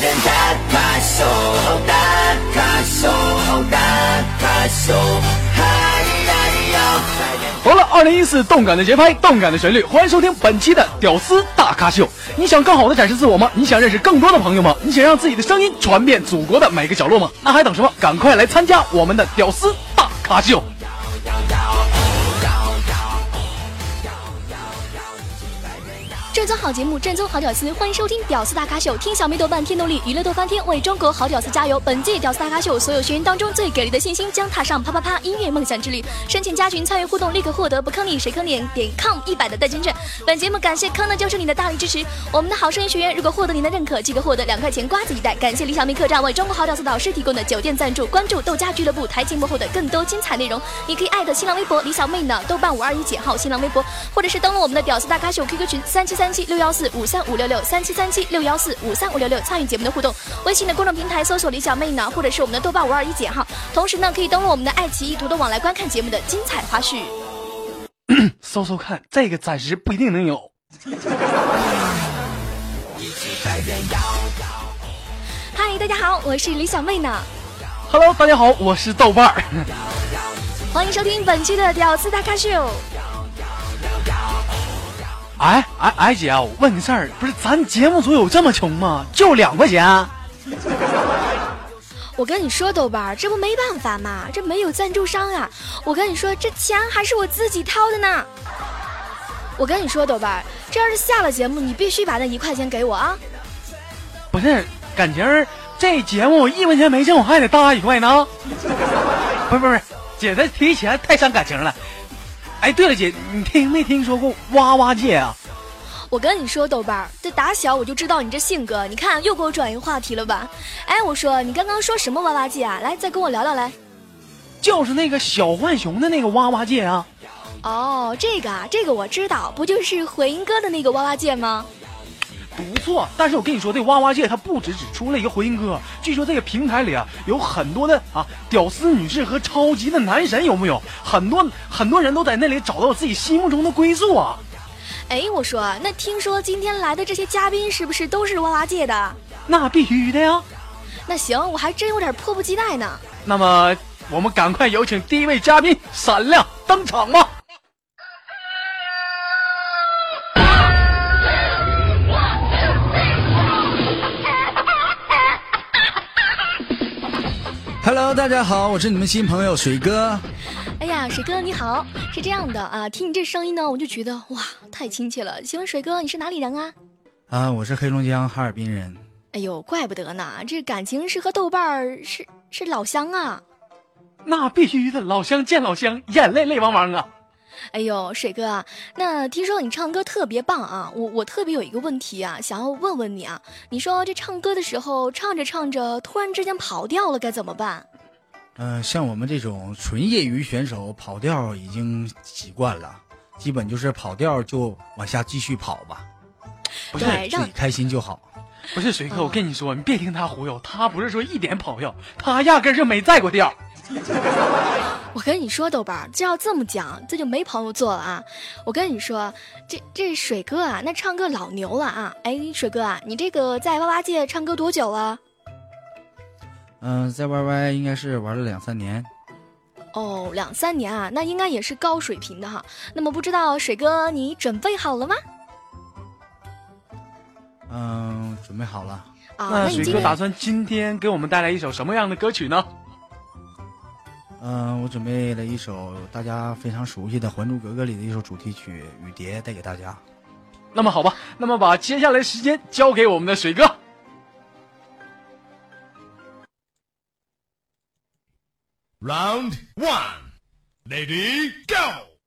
点打卡秀，打卡秀，打卡秀，好了，二零一四动感的节拍，动感的旋律，欢迎收听本期的屌丝大咖秀。你想更好的展示自我吗？你想认识更多的朋友吗？你想让自己的声音传遍祖国的每个角落吗？那还等什么？赶快来参加我们的屌丝大咖秀！正宗好节目，正宗好屌丝，欢迎收听《屌丝大咖秀》，听小妹豆瓣天动力，娱乐逗翻天，为中国好屌丝加油！本届《屌丝大咖秀》所有学员当中最给力的信心将踏上啪啪啪音乐梦想之旅。申请加群参与互动，立刻获得不坑你谁坑脸点 com 一百的代金券。本节目感谢坑的就是你的大力支持。我们的好声音学员如果获得您的认可，即可获得两块钱瓜子一袋。感谢李小妹客栈为中国好屌丝导师提供的酒店赞助。关注豆家俱乐部台前幕后的更多精彩内容，你可以艾特新浪微博李小妹呢，豆瓣五二一减号新浪微博，或者是登录我们的屌丝大咖秀 QQ 群三七三七六幺四五三五六六三七三七六幺四五三五六六参与节目的互动。微信的公众平台搜索李小妹呢，或者是我们的豆瓣五二一减号。同时呢，可以登录我们的爱奇艺图的网来观看节目的精彩花絮。搜搜看，这个暂时不一定能有。嗨，大家好，我是李小妹呢，Hello，大家好，我是豆瓣儿。欢迎收听本期的屌丝大咖秀。哎哎哎，姐啊，我问个事儿，不是咱节目组有这么穷吗？就两块钱？我跟你说，豆瓣儿，这不没办法嘛，这没有赞助商啊。我跟你说，这钱还是我自己掏的呢。我跟你说，豆瓣儿，这要是下了节目，你必须把那一块钱给我啊。不是，感情这节目我一分钱没挣，我还得搭一块呢。不是不是，姐这提钱太伤感情了。哎，对了，姐，你听没听说过哇哇界啊？我跟你说，豆瓣儿，这打小我就知道你这性格，你看又给我转移话题了吧？哎，我说你刚刚说什么哇哇界啊？来，再跟我聊聊来。就是那个小浣熊的那个哇哇界啊。哦，这个啊，这个我知道，不就是回音哥的那个哇哇界吗？不错，但是我跟你说，这哇哇界它不止只出了一个回音哥，据说这个平台里啊有很多的啊屌丝女士和超级的男神，有没有？很多很多人都在那里找到自己心目中的归宿啊。哎，我说，那听说今天来的这些嘉宾是不是都是哇哇界的？那必须的呀。那行，我还真有点迫不及待呢。那么我们赶快有请第一位嘉宾闪亮登场吧。Hello，大家好，我是你们新朋友水哥。哎呀，水哥你好，是这样的啊，听你这声音呢，我就觉得哇，太亲切了。请问水哥你是哪里人啊？啊，我是黑龙江哈尔滨人。哎呦，怪不得呢，这感情是和豆瓣儿是是老乡啊。那必须的，老乡见老乡，眼泪泪汪汪啊！哎呦，水哥啊，那听说你唱歌特别棒啊，我我特别有一个问题啊，想要问问你啊，你说这唱歌的时候唱着唱着，突然之间跑调了，该怎么办？呃，像我们这种纯业余选手，跑调已经习惯了，基本就是跑调就往下继续跑吧，不是自己开心就好。不是水哥，我跟你说，你别听他忽悠，他不是说一点跑调，他压根儿就没在过调。我跟你说，豆瓣儿，这要这么讲，这就没朋友做了啊！我跟你说，这这水哥啊，那唱歌老牛了啊！哎，水哥啊，你这个在哇哇界唱歌多久了？嗯、在 YY 应该是玩了两三年。哦，两三年啊，那应该也是高水平的哈。那么不知道水哥你准备好了吗？嗯、准备好了。啊，那水你今天哥打算今天给我们带来一首什么样的歌曲呢？嗯、我准备了一首大家非常熟悉的《还珠格格》里的一首主题曲《雨蝶》，带给大家。那么好吧，那么把接下来时间交给我们的水哥。Round one, lady, go!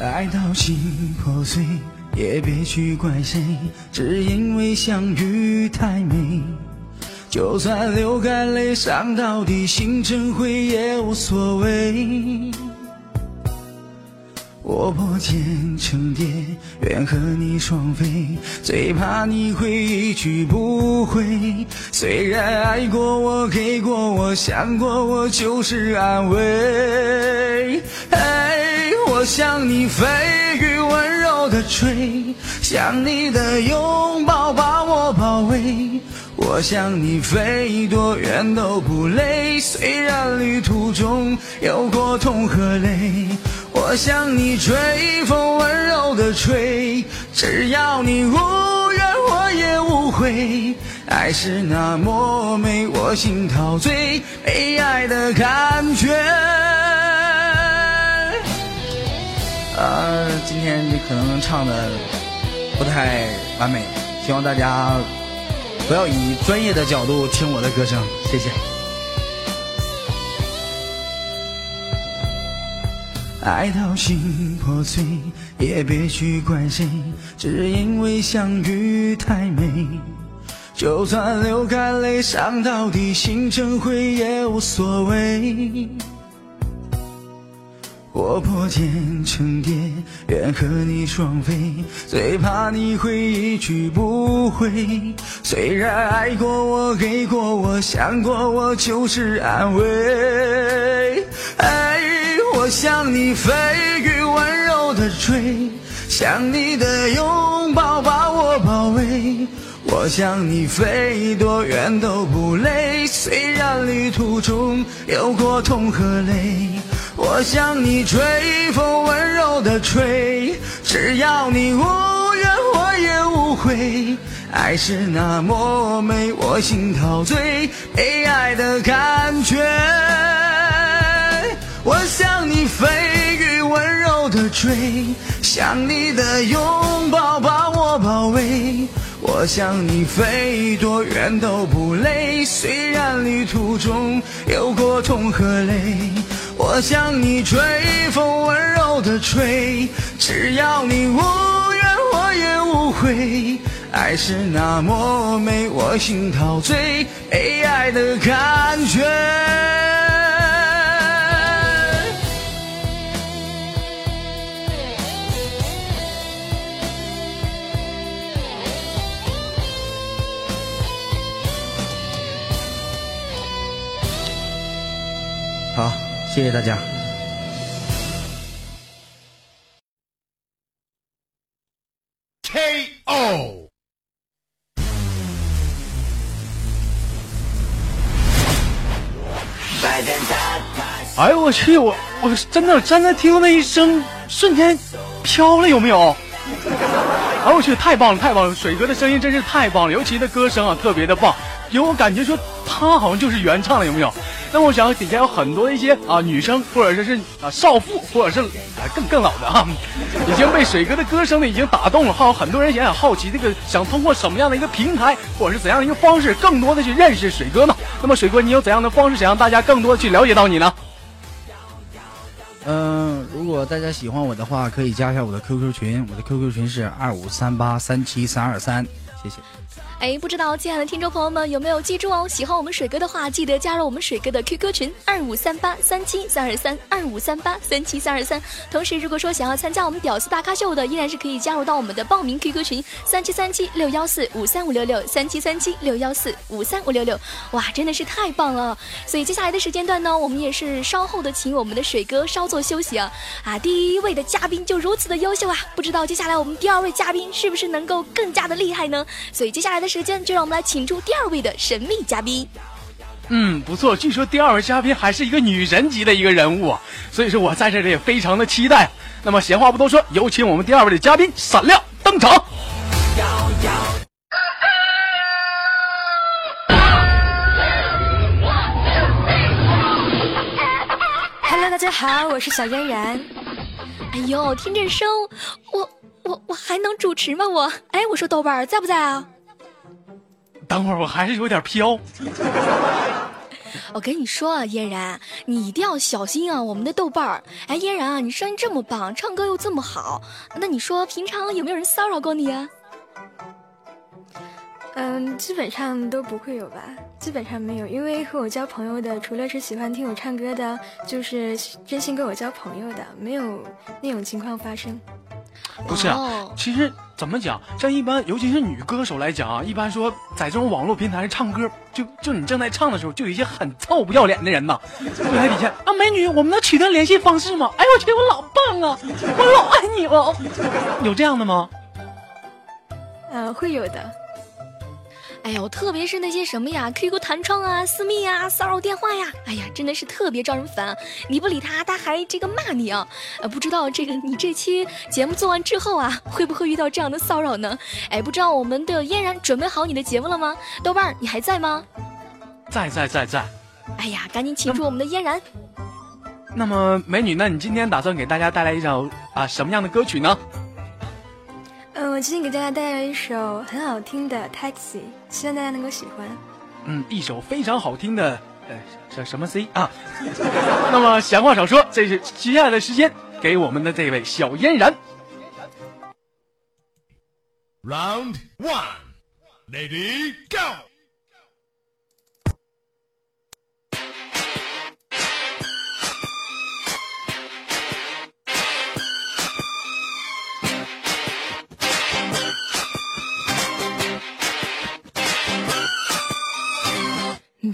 爱到心破碎，也别去怪谁，只因为相遇太美。就算流干泪，伤到底，心成灰也无所谓。我破茧成蝶，愿和你双飞，最怕你会一去不回。虽然爱过我，给过我，想过我，就是安慰。哎，我向你飞雨温柔的吹，想你的拥抱把我包围。我向你飞多远都不累，虽然旅途中有过痛和泪。我向你吹风温柔的吹，只要你无怨我也无悔。爱是那么美，我心陶醉，被爱的感觉。呃，今天你可能唱的不太完美，希望大家。不要以专业的角度听我的歌声，谢谢。爱到心破碎，也别去怪谁，只因为相遇太美。就算流干泪，伤到底，心成灰也无所谓。我破茧成蝶，愿和你双飞，最怕你会一去不回。虽然爱过我，给过我，想过我，就是安慰。哎，我向你飞雨温柔的吹，想你的拥抱把我包围。我向你飞多远都不累，虽然旅途中有过痛和泪。我向你吹风温柔的吹，只要你无怨我也无悔。爱是那么美，我心陶醉，被爱的感觉。我向你飞雨温柔的坠，想你的拥抱把我包围。我向你飞多远都不累，虽然旅途中有过痛和泪。我向你吹风温柔的吹，只要你无怨我也无悔。爱是那么美，我心陶醉，被爱的感觉。好。谢谢大家。K.O. 哎呦我去，我我真的真的听到那一声，瞬间飘了，有没有？哎我去，太棒了，太棒了！水哥的声音真是太棒了，尤其的歌声啊，特别的棒，给我感觉说他好像就是原唱了，有没有？那我想底下有很多一些啊女生，或者说是啊少妇，或者是啊更更老的啊，已经被水哥的歌声呢已经打动了。还有很多人也很好奇，这个想通过什么样的一个平台，或者是怎样的一个方式，更多的去认识水哥呢？那么水哥，你有怎样的方式想让大家更多的去了解到你呢？嗯，如果大家喜欢我的话，可以加一下我的 QQ 群，我的 QQ 群是二五三八三七三二三，谢谢。哎，不知道亲爱的听众朋友们有没有记住哦？喜欢我们水哥的话，记得加入我们水哥的 QQ 群二五三八三七三二三二五三八三七三二三。同时，如果说想要参加我们屌丝大咖秀的，依然是可以加入到我们的报名 QQ 群三七三七六幺四五三五六六三七三七六幺四五三五六六。哇，真的是太棒了！所以接下来的时间段呢，我们也是稍后的请我们的水哥稍作休息啊啊！第一位的嘉宾就如此的优秀啊，不知道接下来我们第二位嘉宾是不是能够更加的厉害呢？所以接下来的。时间就让我们来请出第二位的神秘嘉宾。嗯，不错，据说第二位嘉宾还是一个女神级的一个人物啊，所以说我在这里也非常的期待。那么闲话不多说，有请我们第二位的嘉宾闪亮登场。Hello，大家好，我是小嫣然。哎呦，听这声，我。我我还能主持吗？我哎，我说豆瓣儿在不在啊？等会儿我还是有点飘。我跟你说啊，嫣然，你一定要小心啊！我们的豆瓣儿。哎，嫣然啊，你声音这么棒，唱歌又这么好，那你说平常有没有人骚扰过你啊？嗯，基本上都不会有吧。基本上没有，因为和我交朋友的，除了是喜欢听我唱歌的，就是真心跟我交朋友的，没有那种情况发生。不是啊哦，其实怎么讲，像一般，尤其是女歌手来讲啊，一般说在这种网络平台上唱歌，就就你正在唱的时候，就有一些很臭不要脸的人呐，就在底下啊，美女，我们能取得联系方式吗？哎呦我去，我老棒啊，我老爱你了，有这样的吗？呃，会有的。哎呦，特别是那些什么呀，QQ 弹窗啊、私密啊、骚扰电话呀，哎呀，真的是特别招人烦。你不理他，他还这个骂你啊。呃，不知道这个你这期节目做完之后啊，会不会遇到这样的骚扰呢？哎，不知道我们的嫣然准备好你的节目了吗？豆瓣儿，你还在吗？在在在在。哎呀，赶紧请出我们的嫣然。那么美女，那你今天打算给大家带来一首啊什么样的歌曲呢？嗯、我今天给大家带来一首很好听的《Taxi》，希望大家能够喜欢。嗯，一首非常好听的，呃，什什么 C 啊？那么闲话少说，这是接下来的时间给我们的这位小嫣然。Round one. Lady, go!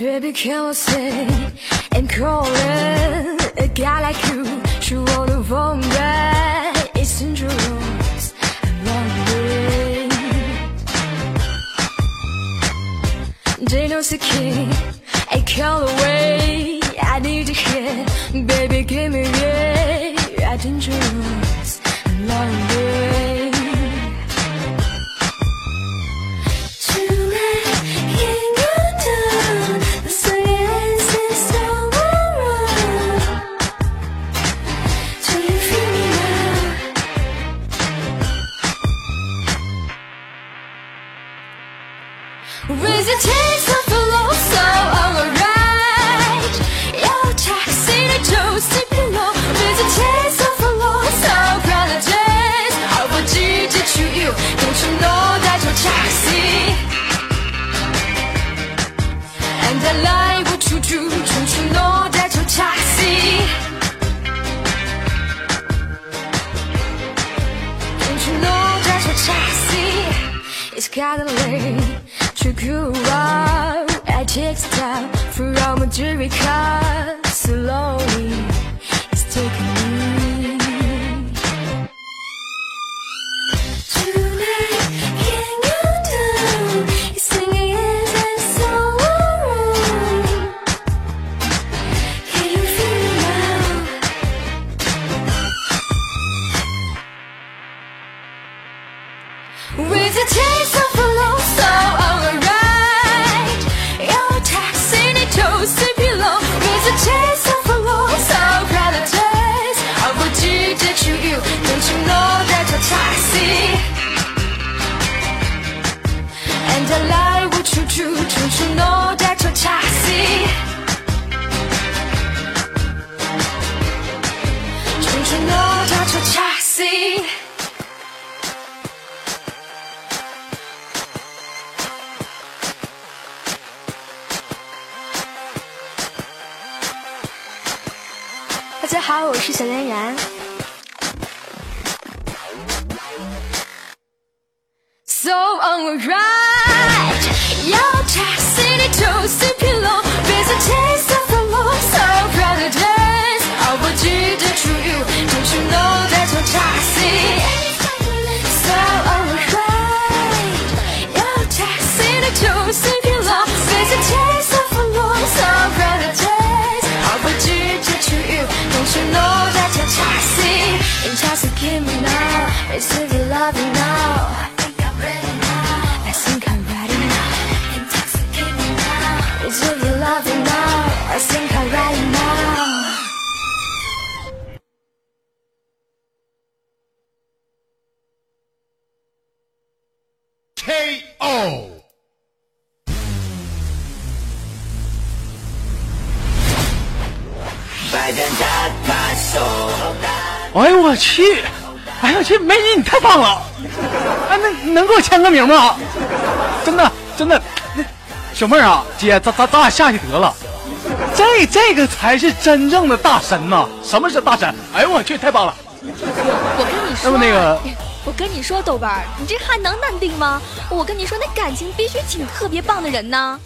Baby, can we say and call it a guy like you? She wrote a wrong right. It's dangerous. Wrong way. Dino's the king. I call away. I need to hear. Baby, give me Your taste of a love so Your taxi to to pillow With your taste of a love so I do to you. Don't you know that you're taxi And I like what you do Don't you know that you're taxi taxi It's I checked out from America slowly. 大家好，我是小嫣然。So on alright, 哎呦我去！哎呦我去，美女你太棒了！哎，那能给我签个名吗？真的真的，那小妹儿啊，姐，咱咱咱俩下去得了。这这个才是真正的大神呐！什么是大神？哎呦我去，太棒了！我跟你说、啊，那么那个我跟你说，豆瓣儿，你这还能淡定吗？我跟你说，那感情必须请特别棒的人呢。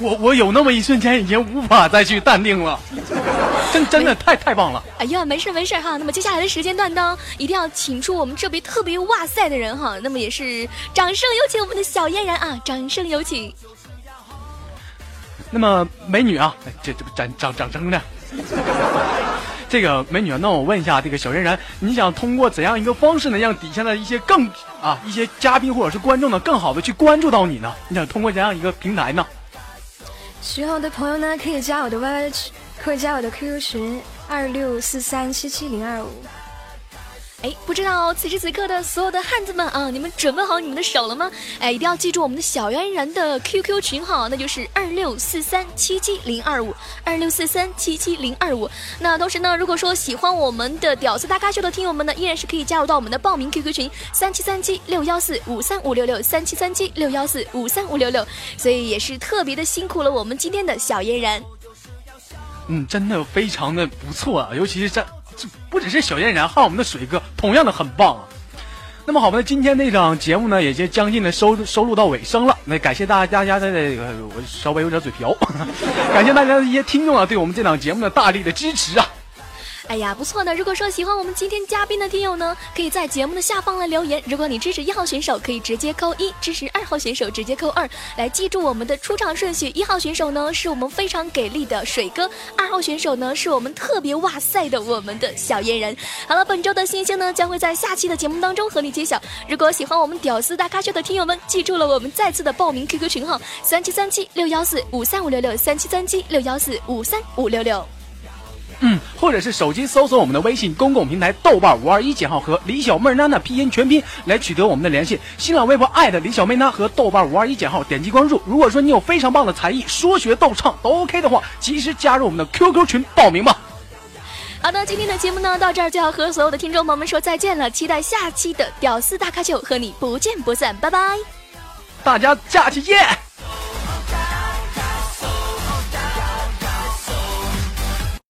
我我有那么一瞬间已经无法再去淡定了，真真的太太棒了。哎呀，没事没事哈。那么接下来的时间段呢，一定要请出我们这位特别哇塞的人哈。那么也是掌声有请我们的小嫣然啊，掌声有请。那么美女啊，哎这这掌掌掌声呢？这个美女啊，那我问一下这个小嫣然，你想通过怎样一个方式呢，让底下的一些更啊一些嘉宾或者是观众呢，更好的去关注到你呢？你想通过怎样一个平台呢？喜欢我的朋友呢，可以加我的 YY 群，可以加我的 QQ 群二六四三七七零二五。哎，不知道此时此刻的所有的汉子们啊，你们准备好你们的手了吗？哎，一定要记住我们的小嫣然的 QQ 群号，那就是二六四三七七零二五二六四三七七零二五。那同时呢，如果说喜欢我们的屌丝大咖秀的听友们呢，依然是可以加入到我们的报名 QQ 群三七三七六幺四五三五六六三七三七六幺四五三五六六。所以也是特别的辛苦了我们今天的小嫣然。嗯，真的非常的不错啊，尤其是这这不只是小嫣然，还有我们的水哥，同样的很棒啊。那么好吧，今天那场节目呢，也就将近的收收录到尾声了。那感谢大家家的这个，我稍微有点嘴瓢，感谢大家的一些听众啊，对我们这档节目的大力的支持啊。哎呀，不错呢！如果说喜欢我们今天嘉宾的听友呢，可以在节目的下方来留言。如果你支持一号选手，可以直接扣一；支持二号选手直接扣二。来记住我们的出场顺序：一号选手呢是我们非常给力的水哥，二号选手呢是我们特别哇塞的我们的小嫣然。好了，本周的新星呢将会在下期的节目当中和你揭晓。如果喜欢我们屌丝大咖秀的听友们，记住了我们再次的报名 QQ 群号：三七三七六幺四五三五六六三七三七六幺四五三五六六。嗯，或者是手机搜索我们的微信公共平台豆瓣五二一减号和李小妹娜娜拼音全拼来取得我们的联系。新浪微博艾特李小妹娜和豆瓣五二一减号点击关注。如果说你有非常棒的才艺，说学逗唱都 OK 的话，及时加入我们的 QQ 群报名吧。好的，今天的节目呢到这儿就要和所有的听众朋友们说再见了，期待下期的屌丝大咖秀和你不见不散，拜拜。大家下期见。